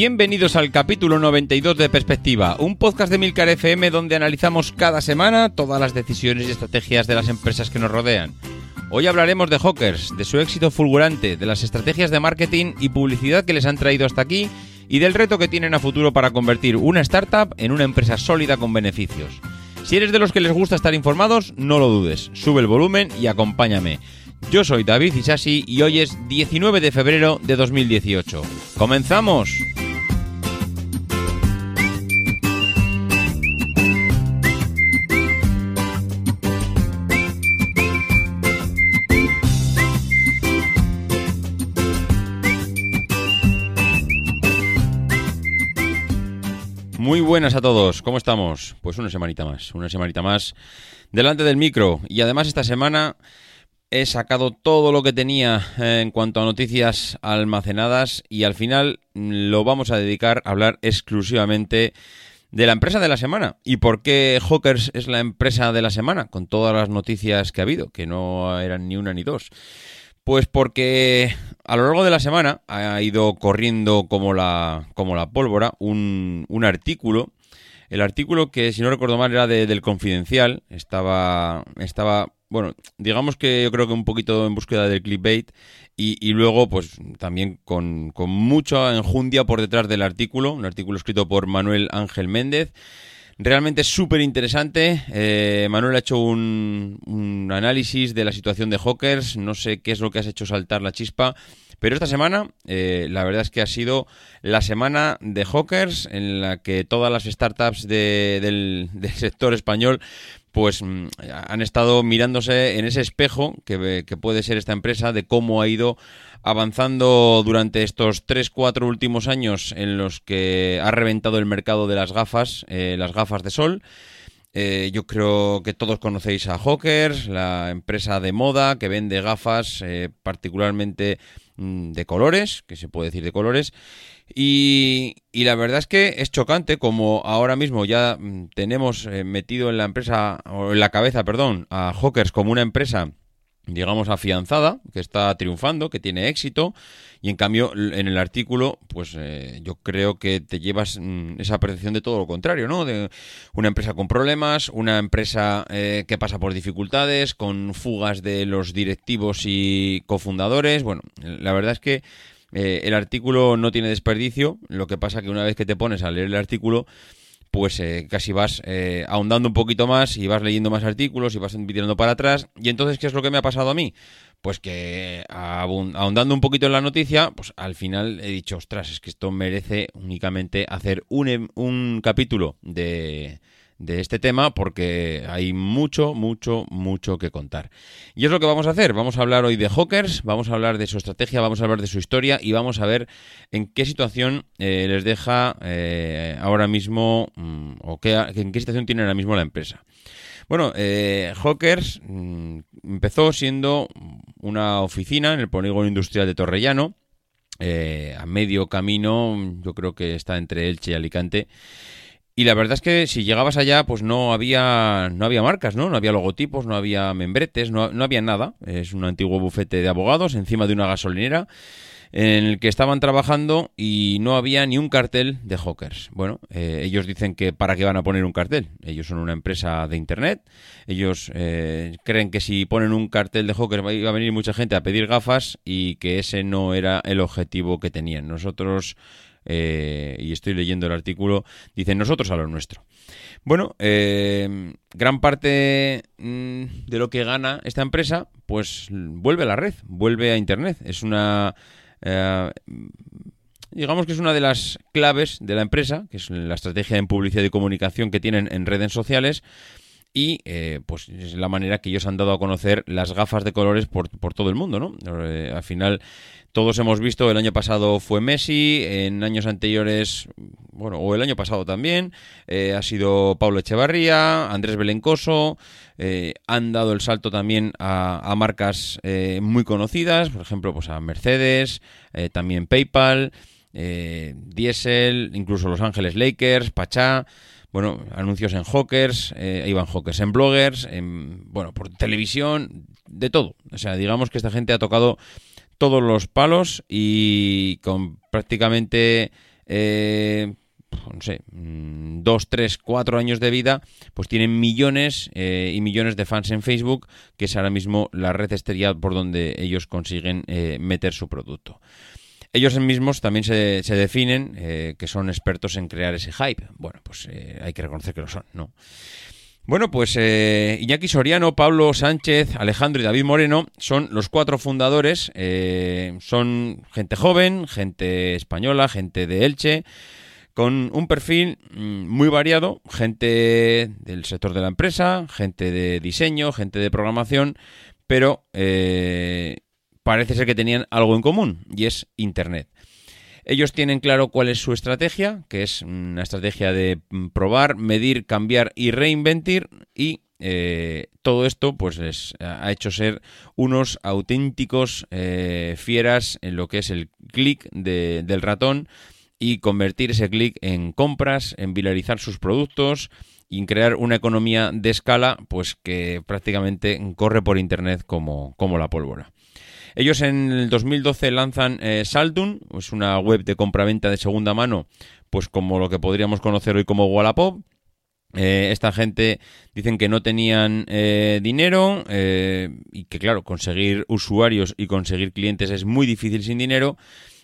Bienvenidos al capítulo 92 de Perspectiva, un podcast de Milcar FM donde analizamos cada semana todas las decisiones y estrategias de las empresas que nos rodean. Hoy hablaremos de Hawkers, de su éxito fulgurante, de las estrategias de marketing y publicidad que les han traído hasta aquí y del reto que tienen a futuro para convertir una startup en una empresa sólida con beneficios. Si eres de los que les gusta estar informados, no lo dudes, sube el volumen y acompáñame. Yo soy David Isasi y hoy es 19 de febrero de 2018. ¡Comenzamos! Buenas a todos, ¿cómo estamos? Pues una semanita más, una semanita más delante del micro. Y además esta semana he sacado todo lo que tenía eh, en cuanto a noticias almacenadas y al final lo vamos a dedicar a hablar exclusivamente de la empresa de la semana. ¿Y por qué Hawkers es la empresa de la semana? Con todas las noticias que ha habido, que no eran ni una ni dos. Pues porque a lo largo de la semana ha ido corriendo como la, como la pólvora un, un artículo. El artículo que, si no recuerdo mal, era de- del Confidencial. Estaba, estaba, bueno, digamos que yo creo que un poquito en búsqueda del clickbait. Y, y luego, pues también con, con mucha enjundia por detrás del artículo. Un artículo escrito por Manuel Ángel Méndez. Realmente es súper interesante. Eh, Manuel ha hecho un, un análisis de la situación de Hawkers. No sé qué es lo que has hecho saltar la chispa. Pero esta semana, eh, la verdad es que ha sido la semana de Hawkers en la que todas las startups de- del, sector español pues mm, han estado mirándose en ese espejo que, puede ser esta empresa de cómo ha ido avanzando durante estos 3-4 últimos años en los que ha reventado el mercado de las gafas, eh, las gafas de sol. Eh, yo creo que todos conocéis a Hawkers, la empresa de moda que vende gafas particularmente de colores, que se puede decir de colores. Y, y la verdad es que es chocante como ahora mismo ya mm, tenemos eh, metido en la empresa, o en la cabeza, perdón, a Hawkers como una empresa digamos, afianzada, que está triunfando, que tiene éxito, y en cambio en el artículo, pues eh, yo creo que te llevas mm, esa percepción de todo lo contrario, ¿no? De una empresa con problemas, una empresa eh, que pasa por dificultades, con fugas de los directivos y cofundadores. Bueno, la verdad es que eh, el artículo no tiene desperdicio, lo que pasa que una vez que te pones a leer el artículo, pues eh, casi vas eh, ahondando un poquito más y vas leyendo más artículos y vas tirando para atrás. Y entonces, ¿qué es lo que me ha pasado a mí? Pues que ahondando un poquito en la noticia, pues al final he dicho, ostras, es que esto merece únicamente hacer un, em- un capítulo de, de este tema porque hay mucho, mucho, mucho que contar. Y es lo que vamos a hacer. Vamos a hablar hoy de Hawkers, vamos a hablar de su estrategia, vamos a hablar de su historia y vamos a ver en qué situación eh, les deja eh, ahora mismo mm, o qué, en qué situación tiene ahora mismo la empresa. Bueno, eh, Hawkers mm, empezó siendo una oficina en el polígono industrial de Torrellano, eh, a medio camino, yo creo que está entre Elche y Alicante. Y la verdad es que si llegabas allá, pues no había, no había marcas, ¿no? No había logotipos, no había membretes, no, no había nada. Es un antiguo bufete de abogados encima de una gasolinera en el que estaban trabajando y no había ni un cartel de Hawkers. Bueno, eh, ellos dicen que para qué van a poner un cartel. Ellos son una empresa de Internet. Ellos eh, creen que si ponen un cartel de Hawkers va a venir mucha gente a pedir gafas y que ese no era el objetivo que tenían. Nosotros, eh, y estoy leyendo el artículo, dicen nosotros a lo nuestro. Bueno, eh, gran parte mm, de lo que gana esta empresa, pues vuelve a la red, vuelve a Internet. Es una... eh, digamos que es una de las claves de la empresa, que es la estrategia en publicidad y comunicación que tienen en redes sociales y eh, pues es la manera que ellos han dado a conocer las gafas de colores por, por todo el mundo, ¿no? Eh, al final todos hemos visto, el año pasado fue Messi, en años anteriores, bueno, o el año pasado también, eh, ha sido Pablo Echevarría, Andrés Belencoso, eh, han dado el salto también a, a marcas muy conocidas, por ejemplo, pues a Mercedes, también PayPal, Diesel, incluso Los Ángeles Lakers, Pachá, bueno, anuncios en Hawkers, eh, iban Hawkers en bloggers, en, bueno, por televisión, de todo. O sea, digamos que esta gente ha tocado todos los palos y con prácticamente, eh, no sé, mm, dos, tres, cuatro años de vida, pues tienen millones eh, y millones de fans en Facebook, que es ahora mismo la red exterior por donde ellos consiguen eh, meter su producto. Ellos mismos también se, definen eh, que son expertos en crear ese hype. Bueno, pues eh, hay que reconocer que lo son, ¿no? Bueno, pues eh, Iñaki Soriano, Pablo Sánchez, Alejandro y David Moreno son los cuatro fundadores. son gente joven, gente española, gente de Elche, con un perfil mm, muy variado, gente del sector de la empresa, gente de diseño, gente de programación, pero parece ser que tenían algo en común y es Internet. Ellos tienen claro cuál es su estrategia, que es una estrategia de mm, probar, medir, cambiar y reinventir y eh, todo esto pues les ha hecho ser unos auténticos eh, fieras en lo que es el clic de- del ratón y convertir ese clic en compras, en viralizar sus productos y en crear una economía de escala pues que prácticamente corre por internet como, como la pólvora. Ellos en el 2012 lanzan eh, Saltun, es una web de compraventa de segunda mano, pues como lo que podríamos conocer hoy como Wallapop. Eh, esta gente dicen que no tenían eh, dinero eh, y que claro, conseguir usuarios y conseguir clientes es muy difícil sin dinero.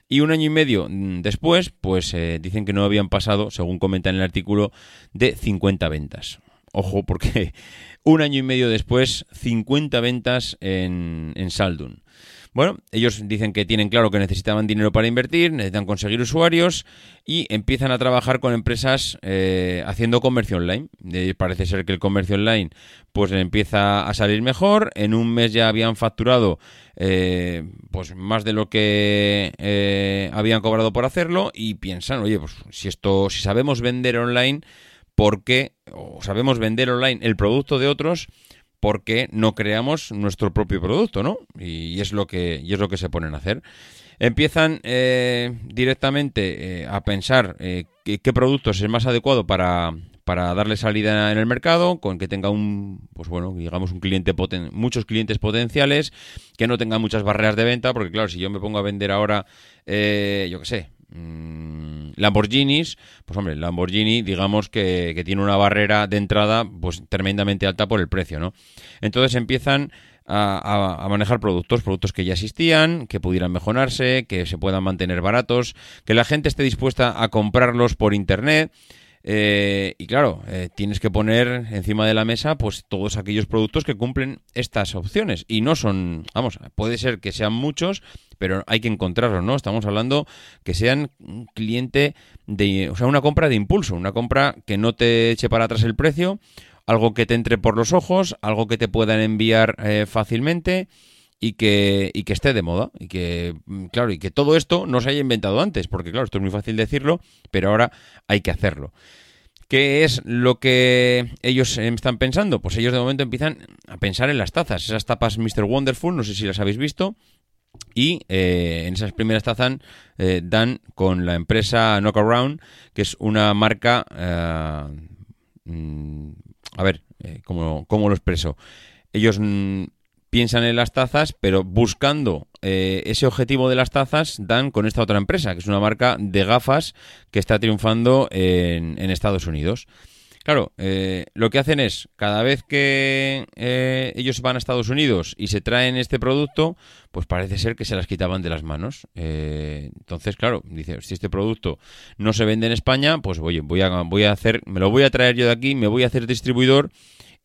Y un año y medio mm, después, pues dicen que no habían pasado, según comenta en el artículo, de 50 ventas. Ojo, porque un año y medio después, 50 ventas en, en Saldun. Bueno, ellos dicen que tienen claro que necesitaban dinero para invertir, necesitan conseguir usuarios y empiezan a trabajar con empresas eh, haciendo comercio online. Parece ser que el comercio online pues empieza a salir mejor. En un mes ya habían facturado eh, pues más de lo que eh, habían cobrado por hacerlo y piensan, oye, pues si esto, si sabemos vender online, ¿por qué? O sabemos vender online el producto de otros, ¿por qué no creamos nuestro propio producto, no? Y es lo que, y es lo que se ponen a hacer. Empiezan eh, directamente eh, a pensar eh, qué, producto es el más adecuado para, para darle salida en el mercado, con que tenga un, pues bueno, digamos un cliente poten muchos clientes potenciales, que no tenga muchas barreras de venta, porque claro, si yo me pongo a vender ahora, eh, yo qué sé, Lamborghinis, pues hombre, Lamborghini, digamos que, tiene una barrera de entrada, pues tremendamente alta por el precio, ¿no? Entonces empiezan a manejar productos, productos que ya existían, que pudieran mejorarse, que se puedan mantener baratos, que la gente esté dispuesta a comprarlos por internet. Eh, y claro, eh, tienes que poner encima de la mesa pues todos aquellos productos que cumplen estas opciones. Y no son, vamos, puede ser que sean muchos, pero hay que encontrarlos, ¿no? Estamos hablando que sean un cliente de, o sea, una compra de impulso, una compra que no te eche para atrás el precio, algo que te entre por los ojos, algo que te puedan enviar eh, fácilmente y que, y que esté de moda. Y que, mm, claro, y que todo esto no se haya inventado antes, porque claro, esto es muy fácil decirlo, pero ahora hay que hacerlo. ¿Qué es lo que ellos están pensando? Pues ellos de momento empiezan a pensar en las tazas, esas tapas Mr. Wonderful, no sé si las habéis visto, y eh, en esas primeras tazas eh, dan con la empresa Knockaround, que es una marca... eh, mm, a ver, ¿cómo, cómo lo expreso? Ellos mm, piensan en las tazas, pero buscando eh, ese objetivo de las tazas, dan con esta otra empresa, que es una marca de gafas que está triunfando en, en Estados Unidos. Claro, eh, lo que hacen es, cada vez que eh, ellos van a Estados Unidos y se traen este producto, pues parece ser que se las quitaban de las manos. Eh, entonces, claro, dice, si este producto no se vende en España, pues voy a, voy a hacer, me lo voy a traer yo de aquí, me voy a hacer distribuidor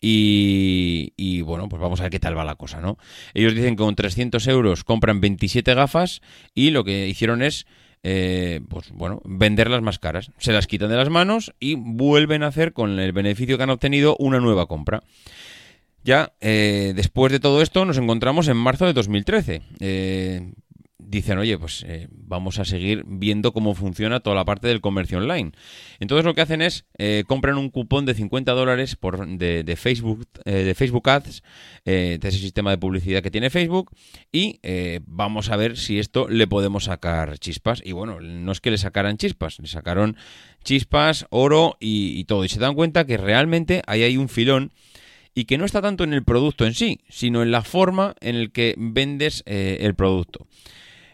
y, y, bueno, pues vamos a ver qué tal va la cosa, ¿no? Ellos dicen que con 300 euros compran 27 gafas y lo que hicieron es eh, pues bueno, venderlas más caras. Se las quitan de las manos y vuelven a hacer con el beneficio que han obtenido una nueva compra. Ya eh, después de todo esto nos encontramos en marzo de 2013. Eh, dicen, oye, pues eh, vamos a seguir viendo cómo funciona toda la parte del comercio online. Entonces lo que hacen es, eh, compran un cupón de 50 dólares por, de, Facebook, eh, de Facebook Ads, eh, de ese sistema de publicidad que tiene Facebook, y eh, vamos a ver si esto le podemos sacar chispas. Y bueno, no es que le sacaran chispas, le sacaron chispas, oro y, todo. Y se dan cuenta que realmente ahí hay un filón y que no está tanto en el producto en sí, sino en la forma en el que vendes el producto.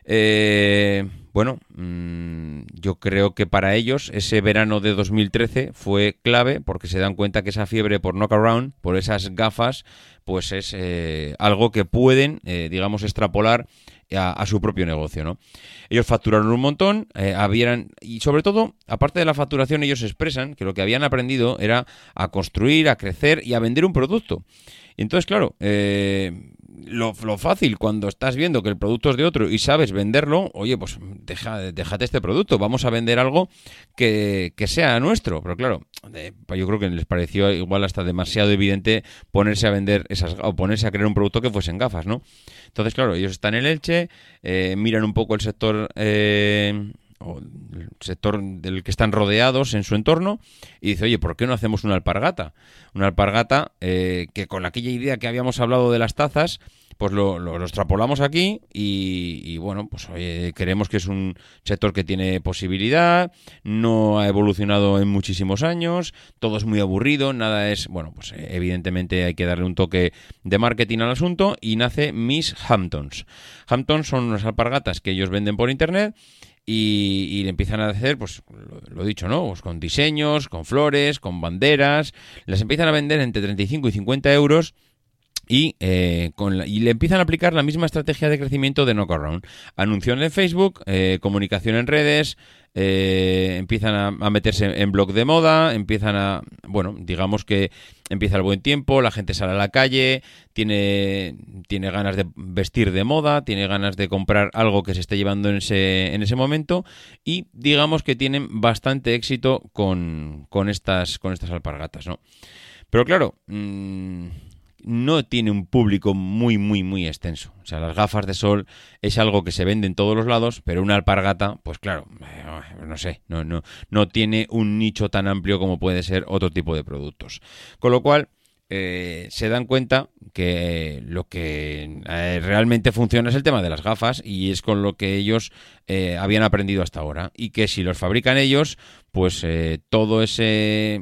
Eh, bueno, mm, yo creo que para ellos ese verano de 2013 fue clave porque se dan cuenta que esa fiebre por knockaround, por esas gafas, pues es eh, algo que pueden, eh, digamos, extrapolar a, su propio negocio, ¿no? Ellos facturaron un montón, eh, habían, y sobre todo, aparte de la facturación, ellos expresan que lo que habían aprendido era a construir, a crecer y a vender un producto. Entonces, claro, eh, lo, lo fácil cuando estás viendo que el producto es de otro y sabes venderlo, oye, pues deja, déjate este producto, vamos a vender algo que, que sea nuestro. Pero claro, eh, yo creo que les pareció igual hasta demasiado evidente ponerse a vender esas o ponerse a crear un producto que fuesen gafas, ¿no? Entonces, claro, ellos están en Elche, eh, miran un poco el sector eh, o el sector del que están rodeados en su entorno y dice, oye, ¿por qué no hacemos una alpargata? Una alpargata eh, que con aquella idea que habíamos hablado de las tazas, pues lo, lo- extrapolamos aquí y, y, bueno, pues oye, creemos que es un sector que tiene posibilidad, no ha evolucionado en muchísimos años, todo es muy aburrido, nada es, bueno, pues eh, evidentemente hay que darle un toque de marketing al asunto y nace Miss Hamptons. Hamptons son unas alpargatas que ellos venden por internet y, le empiezan a hacer, pues lo, lo dicho, ¿no? Pues con diseños, con flores, con banderas, las empiezan a vender entre 35 y 50 euros y, eh, con la- y le empiezan a aplicar la misma estrategia de crecimiento de Knockaround. Anunciación en Facebook, eh, comunicación en redes, eh, empiezan a, meterse en blog de moda, empiezan a, bueno, digamos que empieza el buen tiempo, la gente sale a la calle, tiene, tiene ganas de vestir de moda, tiene ganas de comprar algo que se esté llevando en ese, en ese momento y digamos que tienen bastante éxito con, con, estas, con estas alpargatas, ¿no? Pero claro, mm, no tiene un público muy, muy, muy extenso. O sea, las gafas de sol es algo que se vende en todos los lados, pero una alpargata, pues claro, eh, no sé, no, no, no tiene un nicho tan amplio como puede ser otro tipo de productos. Con lo cual, eh, se dan cuenta que lo que eh, realmente funciona es el tema de las gafas y es con lo que ellos eh, habían aprendido hasta ahora y que si los fabrican ellos, pues todo ese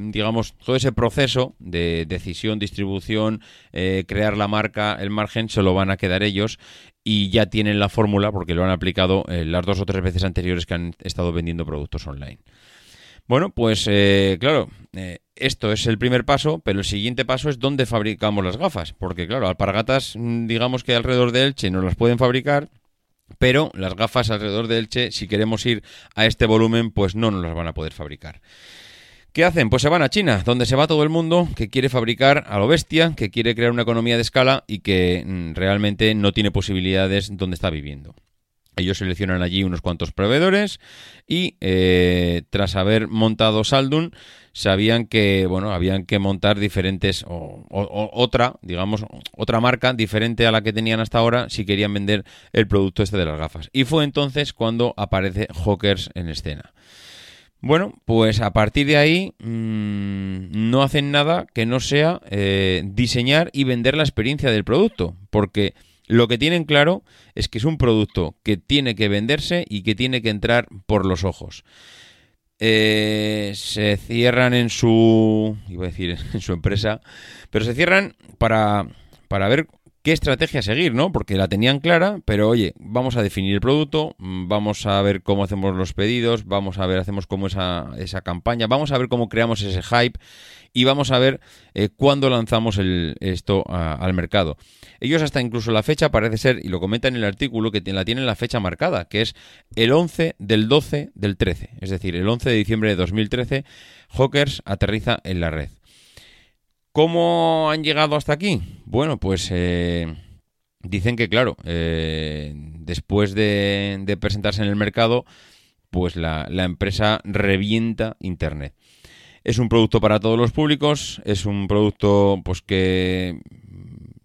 digamos, todo ese proceso de decisión, distribución, eh, crear la marca, el margen, se lo van a quedar ellos y ya tienen la fórmula porque lo han aplicado eh, las dos o tres veces anteriores que han estado vendiendo productos online. Bueno, pues eh, claro, eh, esto es el primer paso, pero el siguiente paso es dónde fabricamos las gafas, porque claro, alpargatas, mm, digamos que alrededor de Elche no las pueden fabricar, pero las gafas alrededor de Elche, si queremos ir a este volumen, pues no nos las van a poder fabricar. ¿Qué hacen? Pues se van a China, donde se va todo el mundo que quiere fabricar a lo bestia, que quiere crear una economía de escala y que mm, realmente no tiene posibilidades donde está viviendo. Ellos seleccionan allí unos cuantos proveedores y eh, tras haber montado Saldun sabían que bueno habían que montar diferentes o, o- o- otra digamos otra marca diferente a la que tenían hasta ahora si querían vender el producto este de las gafas y fue entonces cuando aparece Hawkers en escena. Bueno, pues a partir de ahí mmm, no hacen nada que no sea eh, diseñar y vender la experiencia del producto, porque lo que tienen claro es que es un producto que tiene que venderse y que tiene que entrar por los ojos. Eh, se cierran en su, iba a decir, en su empresa, pero se cierran para, para ver qué estrategia seguir, ¿no? Porque la tenían clara, pero oye, vamos a definir el producto, mm, vamos a ver cómo hacemos los pedidos, vamos a ver, hacemos como esa, esa campaña, vamos a ver cómo creamos ese hype y vamos a ver eh, cuándo lanzamos el, esto al mercado. Ellos hasta incluso la fecha parece ser, y lo comentan en el artículo, que la tienen la fecha marcada, que es el 11 del 12 del 13. Es decir, el 11 de diciembre de 2013, Hawkers aterriza en la red. ¿Cómo han llegado hasta aquí? Bueno, pues eh, dicen que, claro, eh, después de, presentarse en el mercado, pues la, la empresa revienta Internet. Es un producto para todos los públicos, es un producto pues que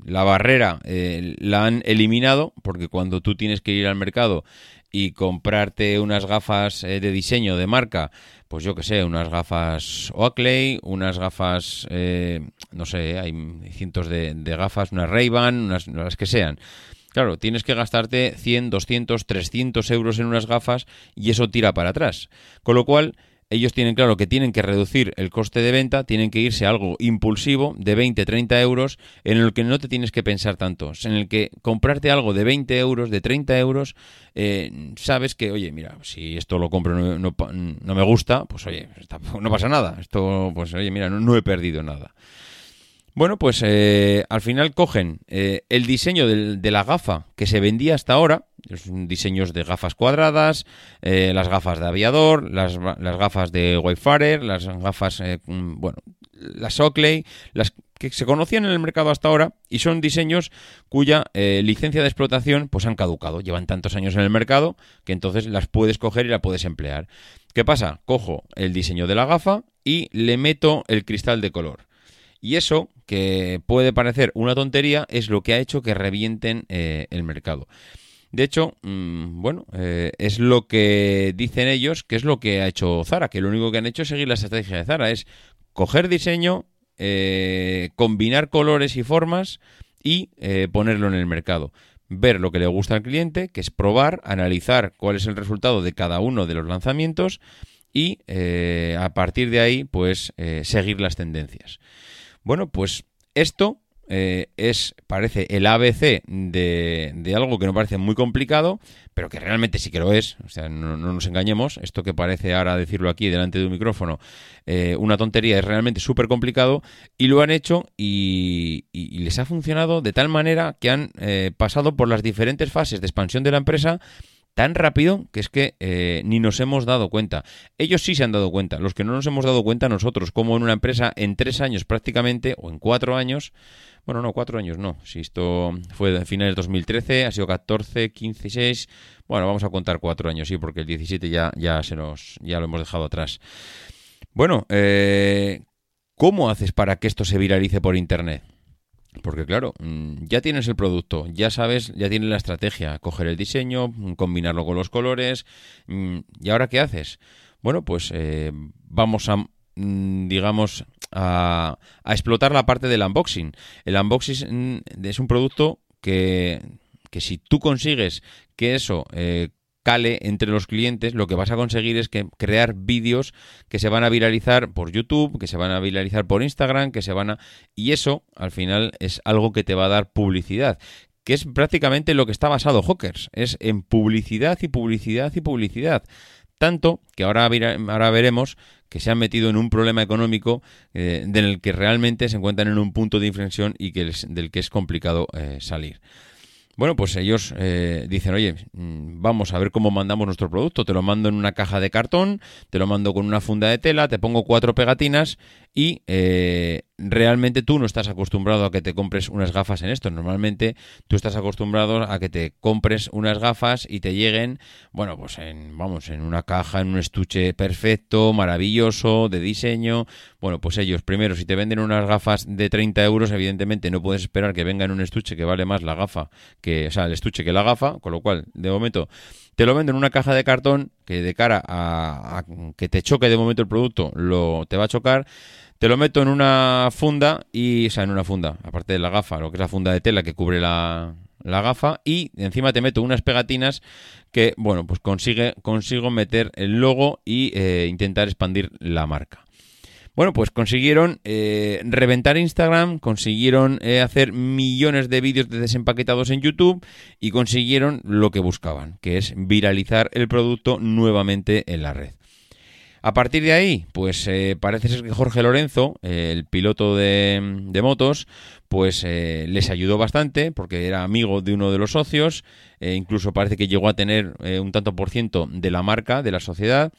la barrera eh, la han eliminado porque cuando tú tienes que ir al mercado y comprarte unas gafas eh, de diseño de marca, pues yo que sé, unas gafas Oakley, unas gafas, eh, no sé, hay cientos de, gafas, unas Ray-Ban, unas las que sean. Claro, tienes que gastarte 100, 200, 300 euros en unas gafas y eso tira para atrás. Con lo cual, ellos tienen claro que tienen que reducir el coste de venta, tienen que irse a algo impulsivo de 20, 30 euros, en el que no te tienes que pensar tanto, en el que comprarte algo de 20 euros, de 30 euros, eh, sabes que, oye, mira, si esto lo compro no, no, no me gusta, pues oye, no pasa nada, esto, pues oye, mira, no he perdido nada. Bueno, pues eh, al final cogen eh, el diseño de la gafa que se vendía hasta ahora, diseños de gafas cuadradas, eh, las gafas de aviador, las, las gafas de Wayfarer, las gafas, eh, mm, bueno, las Oakley, las que se conocían en el mercado hasta ahora y son diseños cuya licencia de explotación pues han caducado, llevan tantos años en el mercado que entonces las puedes coger y las puedes emplear. ¿Qué pasa? Cojo el diseño de la gafa y le meto el cristal de color. Y eso, que puede parecer una tontería, es lo que ha hecho que revienten eh, el mercado. De hecho, mm, bueno, eh, es lo que dicen ellos, que es lo que ha hecho Zara, que lo único que han hecho es seguir la estrategia de Zara, es coger diseño, eh, combinar colores y formas y ponerlo en el mercado. Ver lo que le gusta al cliente, que es probar, analizar cuál es el resultado de cada uno de los lanzamientos y a partir de ahí, pues seguir las tendencias. Bueno, pues esto eh, es, parece el ABC de, algo que no parece muy complicado, pero que realmente sí que lo es. O sea, no, no nos engañemos. Esto que parece ahora decirlo aquí delante de un micrófono, eh, una tontería, es realmente súper complicado y lo han hecho y, y- y les ha funcionado de tal manera que han eh, pasado por las diferentes fases de expansión de la empresa tan rápido que es que eh, ni nos hemos dado cuenta. Ellos sí se han dado cuenta, los que no nos hemos dado cuenta nosotros, como en una empresa en tres años prácticamente, o en cuatro años, bueno, no, cuatro años no, si esto fue de finales de 2013, ha sido 14, 15, 16, bueno, vamos a contar cuatro años, sí, porque el 17 ya, ya, se nos, ya lo hemos dejado atrás. Bueno, eh, ¿cómo haces para que esto se viralice por Internet? Porque claro, mm, ya tienes el producto, ya sabes, ya tienes la estrategia, coger el diseño, mm, combinarlo con los colores, mm, ¿y ahora qué haces? Bueno, pues eh, vamos a, digamos, a, a explotar la parte del unboxing. El unboxing es un producto que, que si tú consigues que eso eh, cale entre los clientes, lo que vas a conseguir es que crear vídeos que se van a viralizar por YouTube, que se van a viralizar por Instagram, que se van a... Y eso, al final, es algo que te va a dar publicidad que es prácticamente lo que está basado Hawkers, es en publicidad y publicidad y publicidad. Tanto que ahora, ahora veremos que se han metido en un problema económico eh, del que realmente se encuentran en un punto de inflexión y que del que es complicado eh, salir. Bueno, pues ellos eh, dicen, oye, mm, vamos a ver cómo mandamos nuestro producto. Te lo mando en una caja de cartón, te lo mando con una funda de tela, te pongo cuatro pegatinas y eh, realmente tú no estás acostumbrado a que te compres unas gafas en esto. Normalmente tú estás acostumbrado a que te compres unas gafas y te lleguen, bueno, pues en, vamos, en una caja, en un estuche perfecto, maravilloso, de diseño. Bueno, pues ellos, primero, si te venden unas gafas de 30 euros, evidentemente no puedes esperar que venga en un estuche que vale más la gafa que, o sea, el estuche que la gafa, con lo cual, de momento, te lo venden en una caja de cartón que de cara a, a que te choque de momento el producto, lo te va a chocar. Te lo meto en una funda y, o sea, en una funda, aparte de la gafa, lo que es la funda de tela que cubre la, la gafa y encima te meto unas pegatinas que, bueno, pues consigue, consigo meter el logo y eh, intentar expandir la marca. Bueno, pues consiguieron eh, reventar Instagram, consiguieron eh, hacer millones de vídeos de desempaquetados en YouTube y consiguieron lo que buscaban, que es viralizar el producto nuevamente en la red. A partir de ahí, pues eh, parece ser que Jorge Lorenzo, el piloto de, motos, pues les ayudó bastante porque era amigo de uno de los socios, eh, incluso parece que llegó a tener un tanto por ciento de la marca, de la sociedad,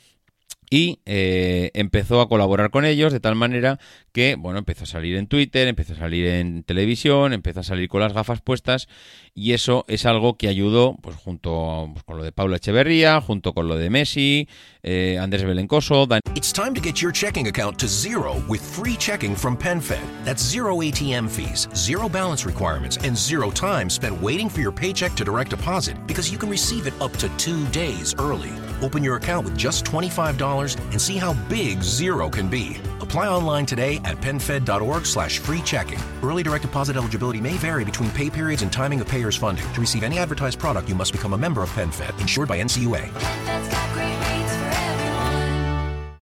y eh, empezó a colaborar con ellos de tal manera que, bueno, empezó a salir en Twitter, empezó a salir en televisión, empezó a salir con las gafas puestas y eso es algo que ayudó, pues junto pues, con lo de Paula Echeverría, junto con lo de Messi, eh, Andrés Belencoso, Dan It's time to get your checking account to zero with free checking from PenFed. That's zero ATM fees, zero balance requirements, and zero time spent waiting for your paycheck to direct deposit because you can receive it up to two days early. Open your account with just $25 and see how big zero can be. Apply online today at penfed.org slash free checking. Early direct deposit eligibility may vary between pay periods and timing of payer's funding. To receive any advertised product, you must become a member of PenFed, insured by NCUA. PenFed's got great rates for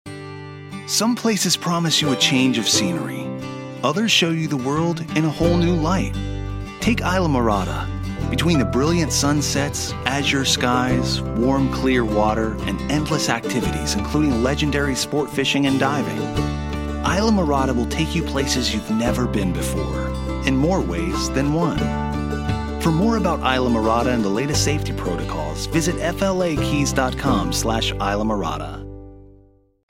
everyone. Some places promise you a change of scenery. Others show you the world in a whole new light. Take Isla Morada. Between the brilliant sunsets, azure skies, warm, clear water, and endless activities, including legendary sport fishing and diving, Isla Morada will take you places you've never been before, in more ways than one. For more about Isla Morada and the latest safety protocols, visit flakeys.com slash Isla.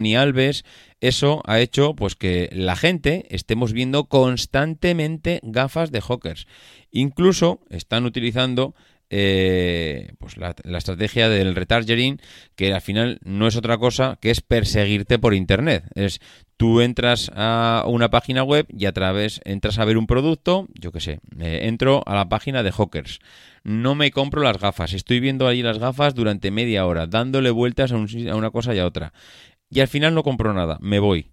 Ni Alves, eso ha hecho pues que la gente estemos viendo constantemente gafas de hawkers. Incluso están utilizando eh, pues la, estrategia del retargeting, que al final no es otra cosa que es perseguirte por internet. Es tú entras a una página web y a través entras a ver un producto, yo qué sé, entro a la página de hawkers. No me compro las gafas, estoy viendo ahí las gafas durante media hora, dándole vueltas a una cosa y a otra y al final no compro nada, me voy.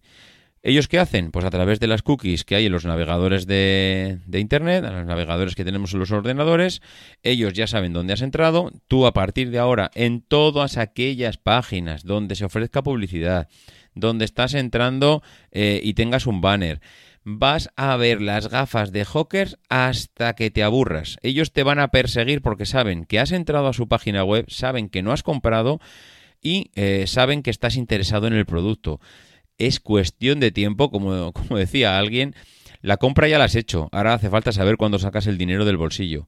¿Ellos qué hacen? Pues a través de las cookies que hay en los navegadores de, de Internet, en los navegadores que tenemos en los ordenadores, ellos ya saben dónde has entrado, tú a partir de ahora en todas aquellas páginas donde se ofrezca publicidad, donde estás entrando eh, y tengas un banner, vas a ver las gafas de Hawkers hasta que te aburras. Ellos te van a perseguir porque saben que has entrado a su página web, saben que no has comprado y eh, saben que estás interesado en el producto. Es cuestión de tiempo, como, como decía alguien, la compra ya la has hecho, ahora hace falta saber cuándo sacas el dinero del bolsillo.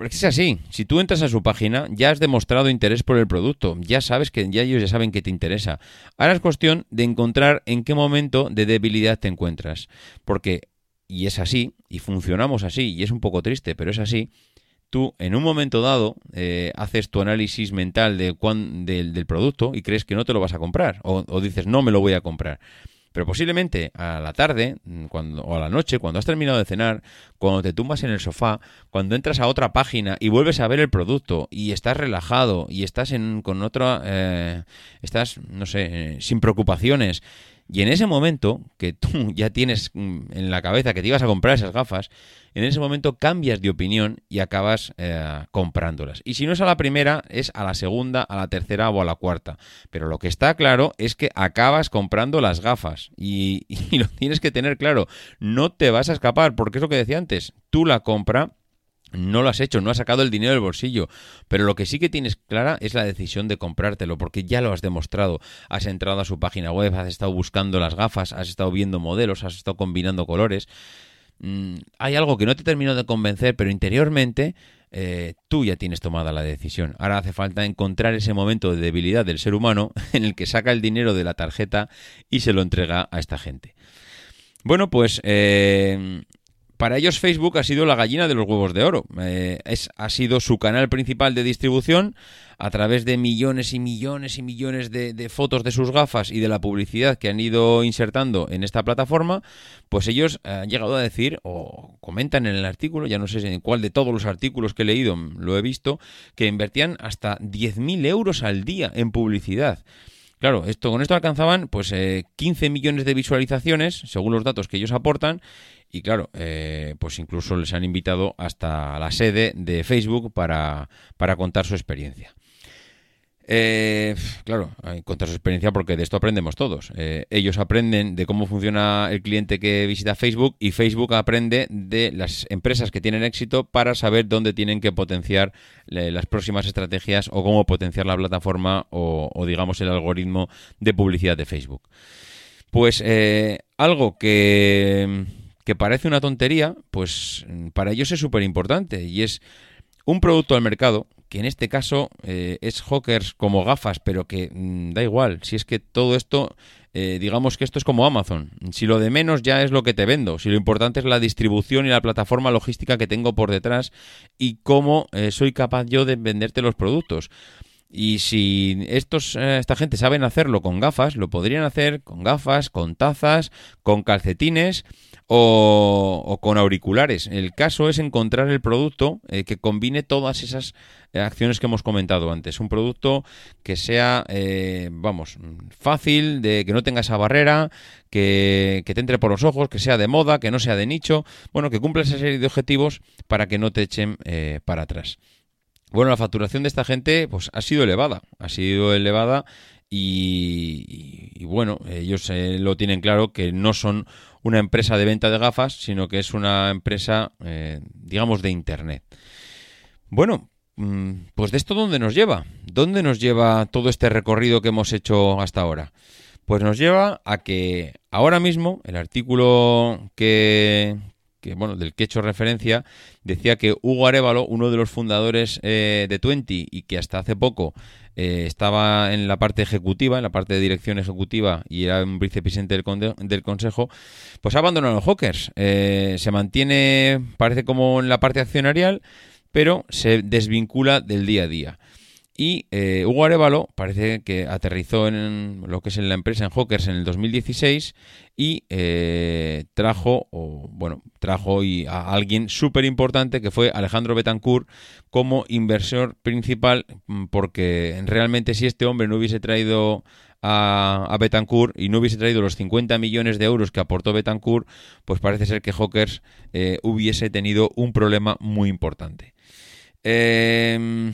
Es así, si tú entras a su página, ya has demostrado interés por el producto, ya sabes que ya ellos ya saben que te interesa. Ahora es cuestión de encontrar en qué momento de debilidad te encuentras. Porque, y es así, y funcionamos así, y es un poco triste, pero es así, tú en un momento dado eh, haces tu análisis mental de cuán- del, del producto y crees que no te lo vas a comprar o, dices no me lo voy a comprar. Pero posiblemente a la tarde mm, cuando, o a la noche, cuando has terminado de cenar, cuando te tumbas en el sofá, cuando entras a otra página y vuelves a ver el producto y estás relajado y estás en, con otra, eh, estás, no sé, eh, sin preocupaciones. Y en ese momento que tú ya tienes mm, en la cabeza que te ibas a comprar esas gafas, en ese momento cambias de opinión y acabas eh, comprándolas. Y si no es a la primera, es a la segunda, a la tercera o a la cuarta. Pero lo que está claro es que acabas comprando las gafas. Y, y lo tienes que tener claro. No te vas a escapar, porque es lo que decía antes. Tú la compra no lo has hecho, no has sacado el dinero del bolsillo, pero lo que sí que tienes clara es la decisión de comprártelo, porque ya lo has demostrado. Has entrado a su página web, has estado buscando las gafas, has estado viendo modelos, has estado combinando colores. Mm, hay algo que no te terminó de convencer, pero interiormente eh, tú ya tienes tomada la decisión. Ahora hace falta encontrar ese momento de debilidad del ser humano en el que saca el dinero de la tarjeta y se lo entrega a esta gente. Bueno, pues eh, para ellos Facebook ha sido la gallina de los huevos de oro. Eh, es, ha sido su canal principal de distribución a través de millones y millones y millones de, fotos de sus gafas y de la publicidad que han ido insertando en esta plataforma, pues ellos han llegado a decir, o comentan en el artículo, ya no sé en cuál de todos los artículos que he leído lo he visto, que invertían hasta 10.000 euros al día en publicidad. Claro, esto, con esto alcanzaban pues eh, 15 millones de visualizaciones, según los datos que ellos aportan, y claro, eh, pues incluso les han invitado hasta la sede de Facebook para, para contar su experiencia. Eh, claro, contar su experiencia porque de esto aprendemos todos. Eh, ellos aprenden de cómo funciona el cliente que visita Facebook y Facebook aprende de las empresas que tienen éxito para saber dónde tienen que potenciar las próximas estrategias o cómo potenciar la plataforma o, o, digamos el algoritmo de publicidad de Facebook. Pues eh, algo que, que parece una tontería, pues para ellos es súper importante y es un producto al mercado que en este caso eh, es Hawkers como gafas, pero que mm, da igual, si es que todo esto, eh, digamos que esto es como Amazon, si lo de menos ya es lo que te vendo, si lo importante es la distribución y la plataforma logística que tengo por detrás y cómo eh, soy capaz yo de venderte los productos. Y si estos, eh, esta gente saben hacerlo con gafas, lo podrían hacer con gafas, con tazas, con calcetines o, o con auriculares. El caso es encontrar el producto eh, que combine todas esas eh, acciones que hemos comentado antes. Un producto que sea, eh, vamos, fácil, de que no tenga esa barrera, que, que te entre por los ojos, que sea de moda, que no sea de nicho, bueno, que cumpla esa serie de objetivos para que no te echen eh, para atrás. Bueno, la facturación de esta gente pues ha sido elevada, ha sido elevada y, y- bueno, ellos eh, lo tienen claro que no son una empresa de venta de gafas, sino que es una empresa, eh, digamos, de Internet. Bueno, mm, pues de esto dónde nos lleva? ¿Dónde nos lleva todo este recorrido que hemos hecho hasta ahora? Pues nos lleva a que ahora mismo el artículo que, que, bueno, del que he hecho referencia decía que Hugo Arevalo, uno de los fundadores eh, de Twenty y que hasta hace poco eh, estaba en la parte ejecutiva, en la parte de dirección ejecutiva y era un vicepresidente del, consejo, pues ha abandonado los Hawkers. Eh, se mantiene, parece como en la parte accionarial, pero se desvincula del día a día. Y eh, Hugo Arevalo parece que aterrizó en lo que es en la empresa en Hawkers en el 2016 y eh, trajo, o, bueno, trajo a alguien súper importante que fue Alejandro Betancourt como inversor principal, mm, porque realmente si este hombre no hubiese traído a, a Betancourt y no hubiese traído los 50 millones de euros que aportó Betancourt, pues parece ser que Hawkers eh, hubiese tenido un problema muy importante. Eh,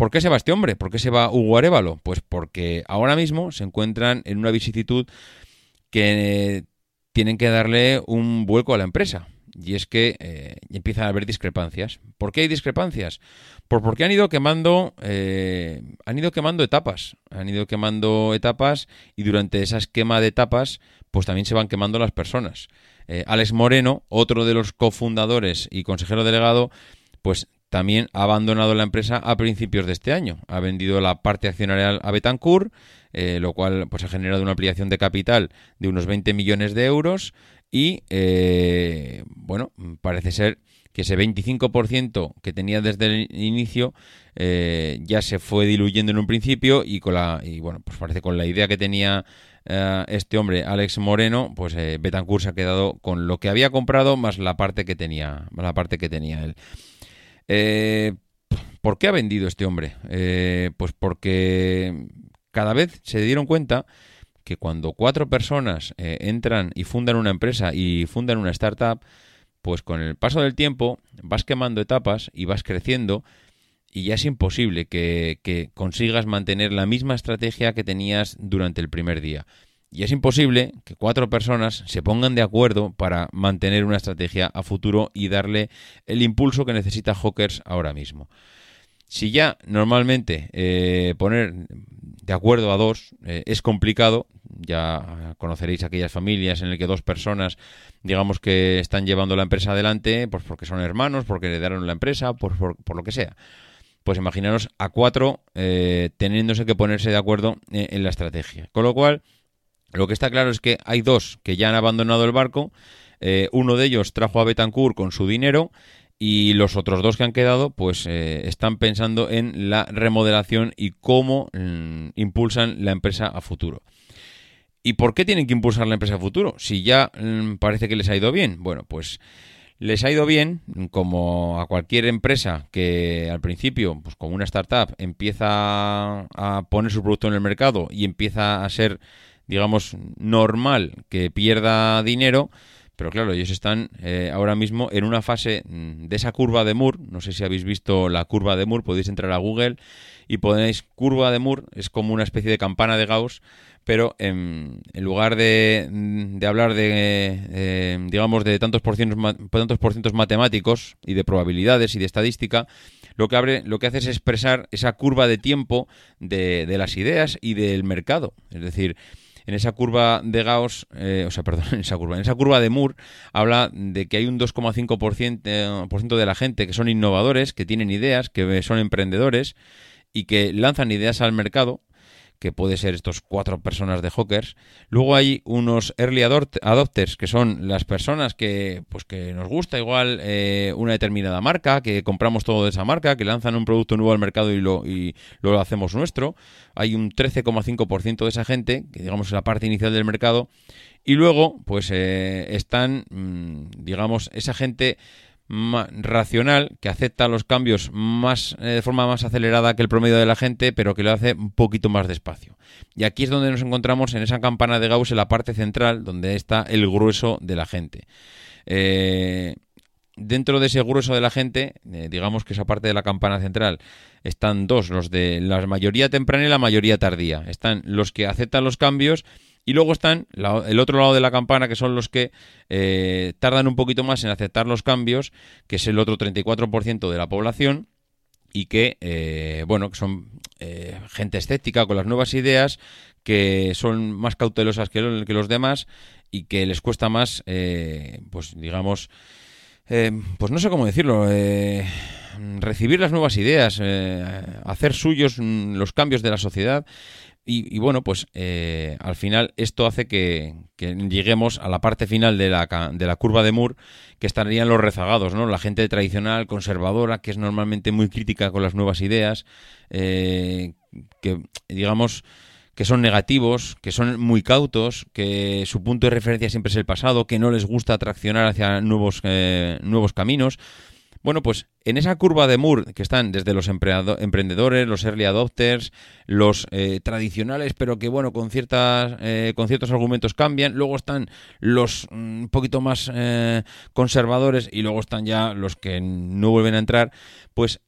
¿Por qué se va este hombre? ¿Por qué se va Hugo Arevalo? Pues porque ahora mismo se encuentran en una vicisitud que eh, tienen que darle un vuelco a la empresa. Y es que eh, empiezan a haber discrepancias. ¿Por qué hay discrepancias? Por porque han ido quemando, eh, han ido quemando etapas, han ido quemando etapas y durante esa quema de etapas, pues también se van quemando las personas. Alex Moreno, otro de los cofundadores y consejero delegado, pues también ha abandonado la empresa a principios de este año. Ha vendido la parte accionarial a Betancourt, eh, lo cual pues ha generado una ampliación de capital de unos 20 millones de euros y eh, bueno, parece ser que ese 25% que tenía desde el inicio eh, ya se fue diluyendo en un principio y con la y bueno, pues parece con la idea que tenía eh, este hombre, Alex Moreno, pues eh, Betancourt se ha quedado con lo que había comprado más la parte que tenía, más la parte que tenía él. Eh, ¿Por qué ha vendido este hombre? Eh, pues porque cada vez se dieron cuenta que cuando cuatro personas eh, entran y fundan una empresa y fundan una startup, pues con el paso del tiempo vas quemando etapas y vas creciendo y ya es imposible que, que consigas mantener la misma estrategia que tenías durante el primer día. Y es imposible que cuatro personas se pongan de acuerdo para mantener una estrategia a futuro y darle el impulso que necesita Hawkers ahora mismo. Si ya normalmente eh, poner de acuerdo a dos eh, es complicado, ya conoceréis aquellas familias en las que dos personas, digamos que están llevando la empresa adelante, pues porque son hermanos, porque heredaron la empresa, por, por, lo que sea. Pues imaginaros a cuatro eh, teniéndose que ponerse de acuerdo en la estrategia. Con lo cual, lo que está claro es que hay dos que ya han abandonado el barco. eh, uno de ellos trajo a Betancourt con su dinero y los otros dos que han quedado pues eh, están pensando en la remodelación y cómo mm, impulsan la empresa a futuro. ¿Y por qué tienen que impulsar la empresa a futuro? Si ya mm, parece que les ha ido bien. Bueno, pues les ha ido bien, como a cualquier empresa que al principio, pues como una startup, empieza a poner su producto en el mercado y empieza a ser, digamos, normal que pierda dinero. Pero claro, ellos están eh, ahora mismo en una fase mm, de esa curva de Moore. No sé si habéis visto la curva de Moore, podéis entrar a Google y ponéis curva de Moore, es como una especie de campana de Gauss, pero en, en lugar de, de hablar de, eh, digamos, de tantos por, tantos por matemáticos y de probabilidades y de estadística, lo que, abre, lo que hace es expresar esa curva de tiempo de, de las ideas y del mercado. Es decir, en esa curva de Gauss, eh, o sea, perdón, en esa curva, en esa curva de Moore, habla de que hay un 2,5% eh, de la gente que son innovadores, que tienen ideas, que son emprendedores y que lanzan ideas al mercado que puede ser estos cuatro personas de Hawkers. Luego hay unos early adopters, que son las personas que, pues que nos gusta igual eh, una determinada marca, que compramos todo de esa marca, que lanzan un producto nuevo al mercado y lo, y lo hacemos nuestro. Hay un 13,5% de esa gente, que digamos es la parte inicial del mercado. Y luego, pues eh, están, mm, digamos, esa gente racional que acepta los cambios más eh, de forma más acelerada que el promedio de la gente, pero que lo hace un poquito más despacio. Y aquí es donde nos encontramos en esa campana de Gauss en la parte central, donde está el grueso de la gente. Eh, dentro de ese grueso de la gente, eh, digamos que esa parte de la campana central, están dos, los de la mayoría temprana y la mayoría tardía. Están los que aceptan los cambios y luego están el otro lado de la campana, que son los que eh, tardan un poquito más en aceptar los cambios, que es el otro 34% de la población, y que, eh, bueno, que son eh, gente escéptica con las nuevas ideas, que son más cautelosas que, los demás y que les cuesta más, pues digamos, pues no sé cómo decirlo, recibir las nuevas ideas, hacer suyos mm, los cambios de la sociedad y, bueno, pues eh, al final esto hace que, lleguemos a la parte final de la, de la curva de Moore, que estarían los rezagados, ¿no? La gente tradicional, conservadora, que es normalmente muy crítica con las nuevas ideas, eh, que digamos que son negativos, que son muy cautos, que su punto de referencia siempre es el pasado, que no les gusta traccionar hacia nuevos, eh, nuevos caminos. Bueno, pues en esa curva de Moore que están desde los emprendedores, los early adopters, los eh, tradicionales, pero que bueno, con ciertas eh, con ciertos argumentos cambian, luego están los mm, un poquito más eh, conservadores y luego están ya los que no vuelven a entrar, pues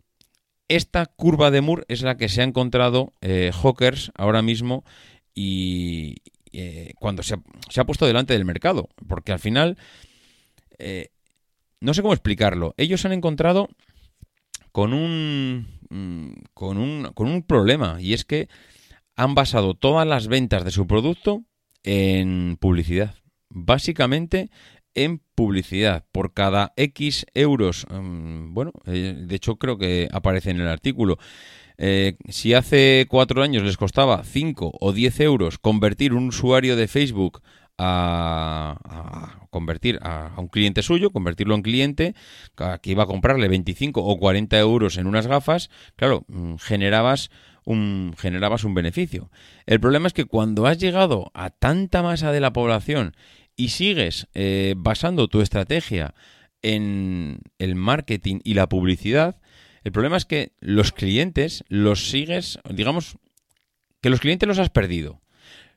esta curva de Moore es la que se ha encontrado Hawkers ahora mismo y cuando se ha, puesto delante del mercado, porque al final no sé cómo explicarlo. Ellos han encontrado con un, mm, con un, con un problema y es que han basado todas las ventas de su producto en publicidad. Básicamente en publicidad. Por cada X euros, mm, bueno, eh, de hecho creo que aparece en el artículo, eh, si hace cuatro años les costaba 5 o 10 euros convertir un usuario de Facebook a, convertir a, un cliente suyo, convertirlo en cliente, que iba a comprarle 25 o 40 euros en unas gafas, claro, mm, generabas un, generabas un beneficio. El problema es que cuando has llegado a tanta masa de la población y sigues eh, basando tu estrategia en el marketing y la publicidad, el problema es que los clientes los sigues, digamos, que los clientes los has perdido.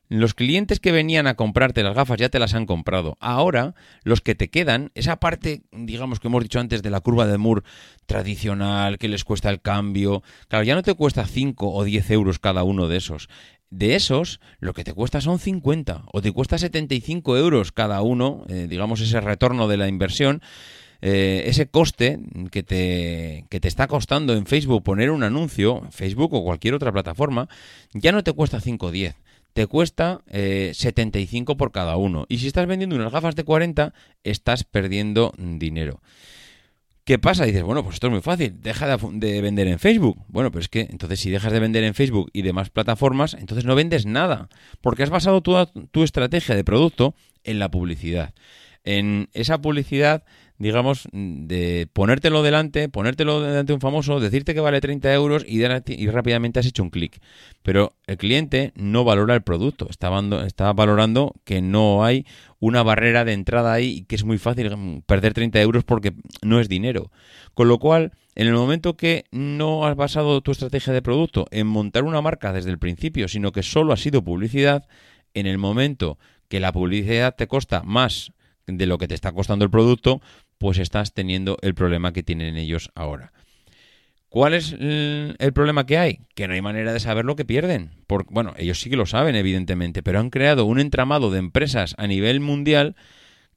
Los clientes que venían a comprarte las gafas ya te las han comprado. Ahora, los que te quedan, esa parte, digamos que hemos dicho antes, de la curva de Moore tradicional, que les cuesta el cambio, claro, ya no te cuesta 5 o 10 euros cada uno de esos. De esos, lo que te cuesta son 50 o te cuesta 75 euros cada uno, eh, digamos ese retorno de la inversión. Eh, ese coste que te, que te está costando en Facebook poner un anuncio, Facebook o cualquier otra plataforma, ya no te cuesta 5 o 10 te cuesta 75 eh, por cada uno. Y si estás vendiendo unas gafas de 40, estás perdiendo dinero. ¿Qué pasa? Dices, bueno, pues esto es muy fácil, deja de, vender en Facebook. Bueno, pero es que entonces si dejas de vender en Facebook y demás plataformas, entonces no vendes nada, porque has basado toda tu estrategia de producto en la publicidad. En esa publicidad digamos, de ponértelo delante, ponértelo delante de un famoso, decirte que vale 30 euros y, y rápidamente has hecho un clic. Pero el cliente no valora el producto, está, está valorando que no hay una barrera de entrada ahí y que es muy fácil mm, perder 30 euros porque no es dinero. Con lo cual, en el momento que no has basado tu estrategia de producto en montar una marca desde el principio, sino que solo ha sido publicidad, en el momento que la publicidad te costa más de lo que te está costando el producto, pues estás teniendo el problema que tienen ellos ahora. ¿Cuál es el problema que hay? Que no hay manera de saber lo que pierden. Porque, bueno, ellos sí que lo saben, evidentemente, pero han creado un entramado de empresas a nivel mundial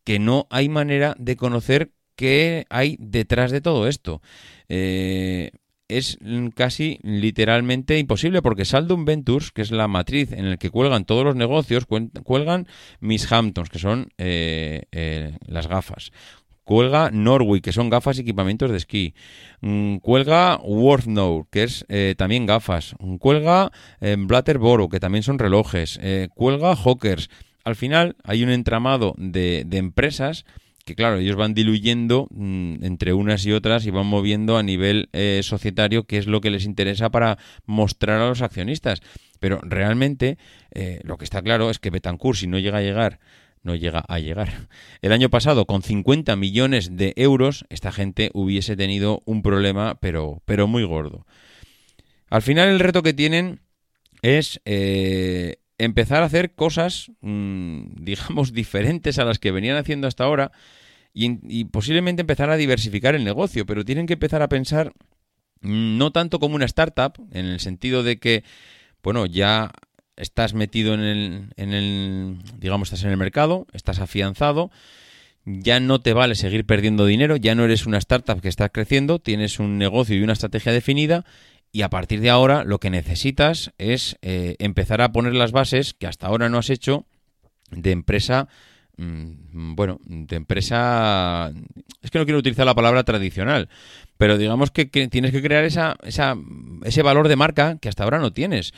que no hay manera de conocer qué hay detrás de todo esto. Eh, es casi literalmente imposible porque Saldum Ventures, que es la matriz en la que cuelgan todos los negocios, cuelgan Miss Hamptons, que son eh, eh, las gafas. Cuelga Norway, que son gafas y equipamientos de esquí. Mm, Cuelga Worthnow, que es eh, también gafas. Cuelga Blatterboro, que también son relojes. Cuelga Hawkers. Al final hay un entramado de, de empresas que, claro, ellos van diluyendo mm, entre unas y otras y van moviendo a nivel eh, societario qué es lo que les interesa para mostrar a los accionistas. Pero realmente eh, lo que está claro es que Betancourt, si no llega a llegar no llega a llegar. El año pasado, con 50 millones de euros, esta gente hubiese tenido un problema, pero, pero muy gordo. Al final, el reto que tienen es eh, empezar a hacer cosas, mm, digamos, diferentes a las que venían haciendo hasta ahora y, y posiblemente empezar a diversificar el negocio, pero tienen que empezar a pensar mm, no tanto como una startup, en el sentido de que, bueno, ya estás metido en el, en el, digamos, estás en el mercado, estás afianzado, ya no te vale seguir perdiendo dinero, ya no eres una startup que está creciendo, tienes un negocio y una estrategia definida y a partir de ahora lo que necesitas es eh, empezar a poner las bases que hasta ahora no has hecho de empresa, mm, bueno, de empresa, es que no quiero utilizar la palabra tradicional, pero digamos que, que tienes que crear esa, esa, ese valor de marca que hasta ahora no tienes.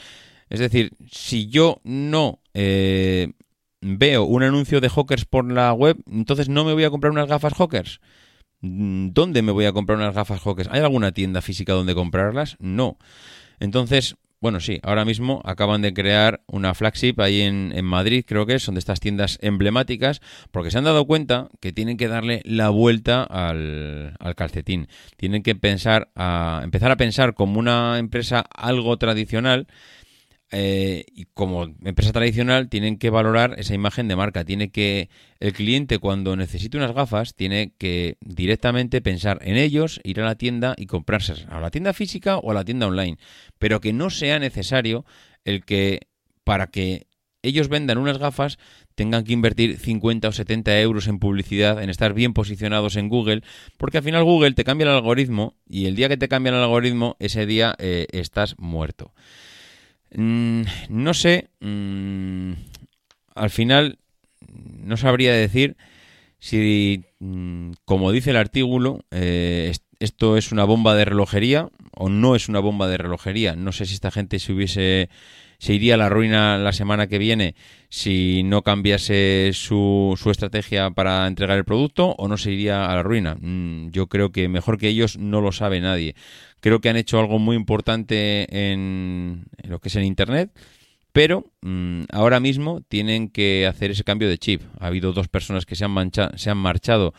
Es decir, si yo no eh, veo un anuncio de Hawkers por la web, entonces no me voy a comprar unas gafas Hawkers. Mm, ¿Dónde me voy a comprar unas gafas Hawkers? ¿Hay alguna tienda física donde comprarlas? No. Entonces, bueno, sí, ahora mismo acaban de crear una flagship ahí en, en Madrid, creo que es, son de estas tiendas emblemáticas, porque se han dado cuenta que tienen que darle la vuelta al, al calcetín. Tienen que pensar a, empezar a pensar como una empresa algo tradicional eh, y como empresa tradicional tienen que valorar esa imagen de marca. Tiene que el cliente cuando necesite unas gafas tiene que directamente pensar en ellos, ir a la tienda y comprarse a la tienda física o a la tienda online, pero que no sea necesario el que para que ellos vendan unas gafas tengan que invertir 50 o 70 euros en publicidad, en estar bien posicionados en Google, porque al final Google te cambia el algoritmo y el día que te cambia el algoritmo, ese día eh, estás muerto. Mm, no sé, mm, al final no sabría decir si, mm, como dice el artículo, eh, esto es una bomba de relojería o no es una bomba de relojería. No sé si esta gente se hubiese se iría a la ruina la semana que viene si no cambiase su, su estrategia para entregar el producto o no se iría a la ruina. Mm, yo creo que mejor que ellos no lo sabe nadie. Creo que han hecho algo muy importante en, lo que es en Internet, pero mm, ahora mismo tienen que hacer ese cambio de chip. Ha habido dos personas que se han, mancha- se han marchado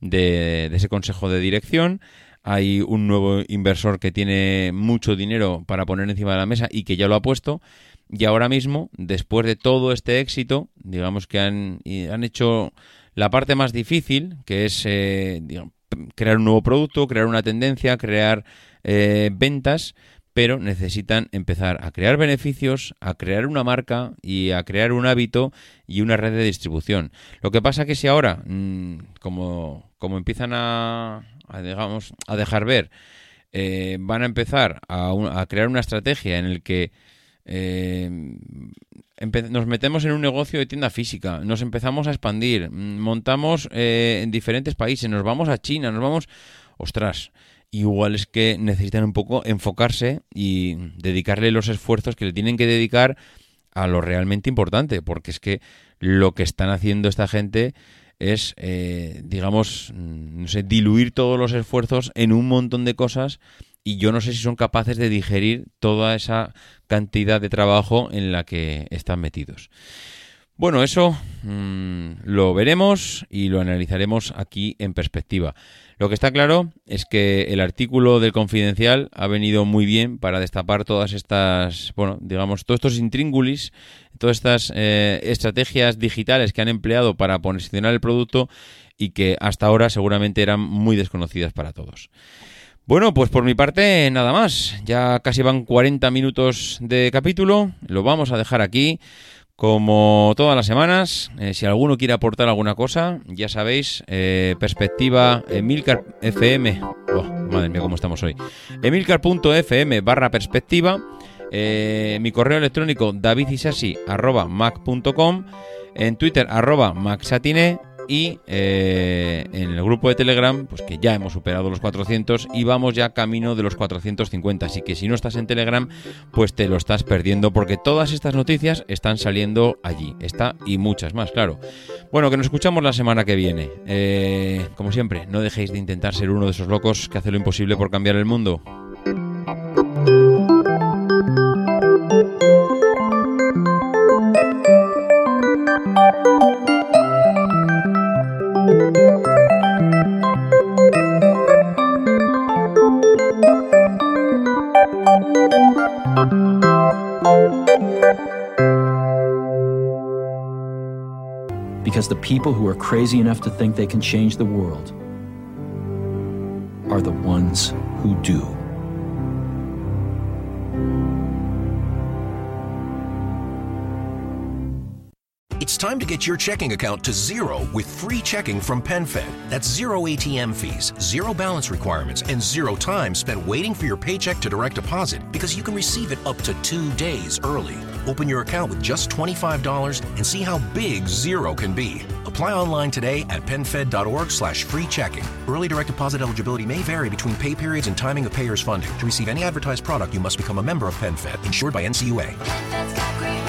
de, ese consejo de dirección. Hay un nuevo inversor que tiene mucho dinero para poner encima de la mesa y que ya lo ha puesto. Y ahora mismo, después de todo este éxito, digamos que han, han hecho la parte más difícil, que es eh, digamos, crear un nuevo producto, crear una tendencia, crear eh, ventas, pero necesitan empezar a crear beneficios, a crear una marca y a crear un hábito y una red de distribución. Lo que pasa que si ahora, mm, como, como empiezan a, a, digamos, a dejar ver, eh, van a empezar a, crear una estrategia en el que eh, nos metemos en un negocio de tienda física, nos empezamos a expandir, mm, montamos eh, en diferentes países, nos vamos a China, nos vamos... Ostras, igual es que necesitan un poco enfocarse y dedicarle los esfuerzos que le tienen que dedicar a lo realmente importante, porque es que lo que están haciendo esta gente es, eh, digamos, mm, no sé, diluir todos los esfuerzos en un montón de cosas y yo no sé si son capaces de digerir toda esa cantidad de trabajo en la que están metidos. Bueno, eso mm, lo veremos y lo analizaremos aquí en perspectiva. Lo que está claro es que el artículo del Confidencial ha venido muy bien para destapar todas estas, bueno, digamos, todos estos intríngulis, todas estas eh, estrategias digitales que han empleado para posicionar el producto y que hasta ahora seguramente eran muy desconocidas para todos. Bueno, pues por mi parte nada más. Ya casi van 40 minutos de capítulo. Lo vamos a dejar aquí. Como todas las semanas, eh, si alguno quiere aportar alguna cosa, ya sabéis, eh, perspectiva emilcarfm Oh, madre mía, cómo estamos hoy. Emilcar.fm barra perspectiva. Eh, mi correo electrónico davidisasi arroba mac.com. En Twitter arroba maxatine y eh, en el grupo de Telegram, pues que ya hemos superado los 400 y vamos ya camino de los 450. Así que si no estás en Telegram, pues te lo estás perdiendo porque todas estas noticias están saliendo allí. Está y muchas más, claro. Bueno, que nos escuchamos la semana que viene. Eh, como siempre, no dejéis de intentar ser uno de esos locos que hace lo imposible por cambiar el mundo. Because the people who are crazy enough to think they can change the world are the ones who do. It's time to get your checking account to zero with free checking from PenFed. That's zero ATM fees, zero balance requirements, and zero time spent waiting for your paycheck to direct deposit because you can receive it up to two days early. Open your account with just $25 and see how big zero can be. Apply online today at penfed.org slash free checking. Early direct deposit eligibility may vary between pay periods and timing of payer's funding. To receive any advertised product, you must become a member of PenFed, insured by NCUA.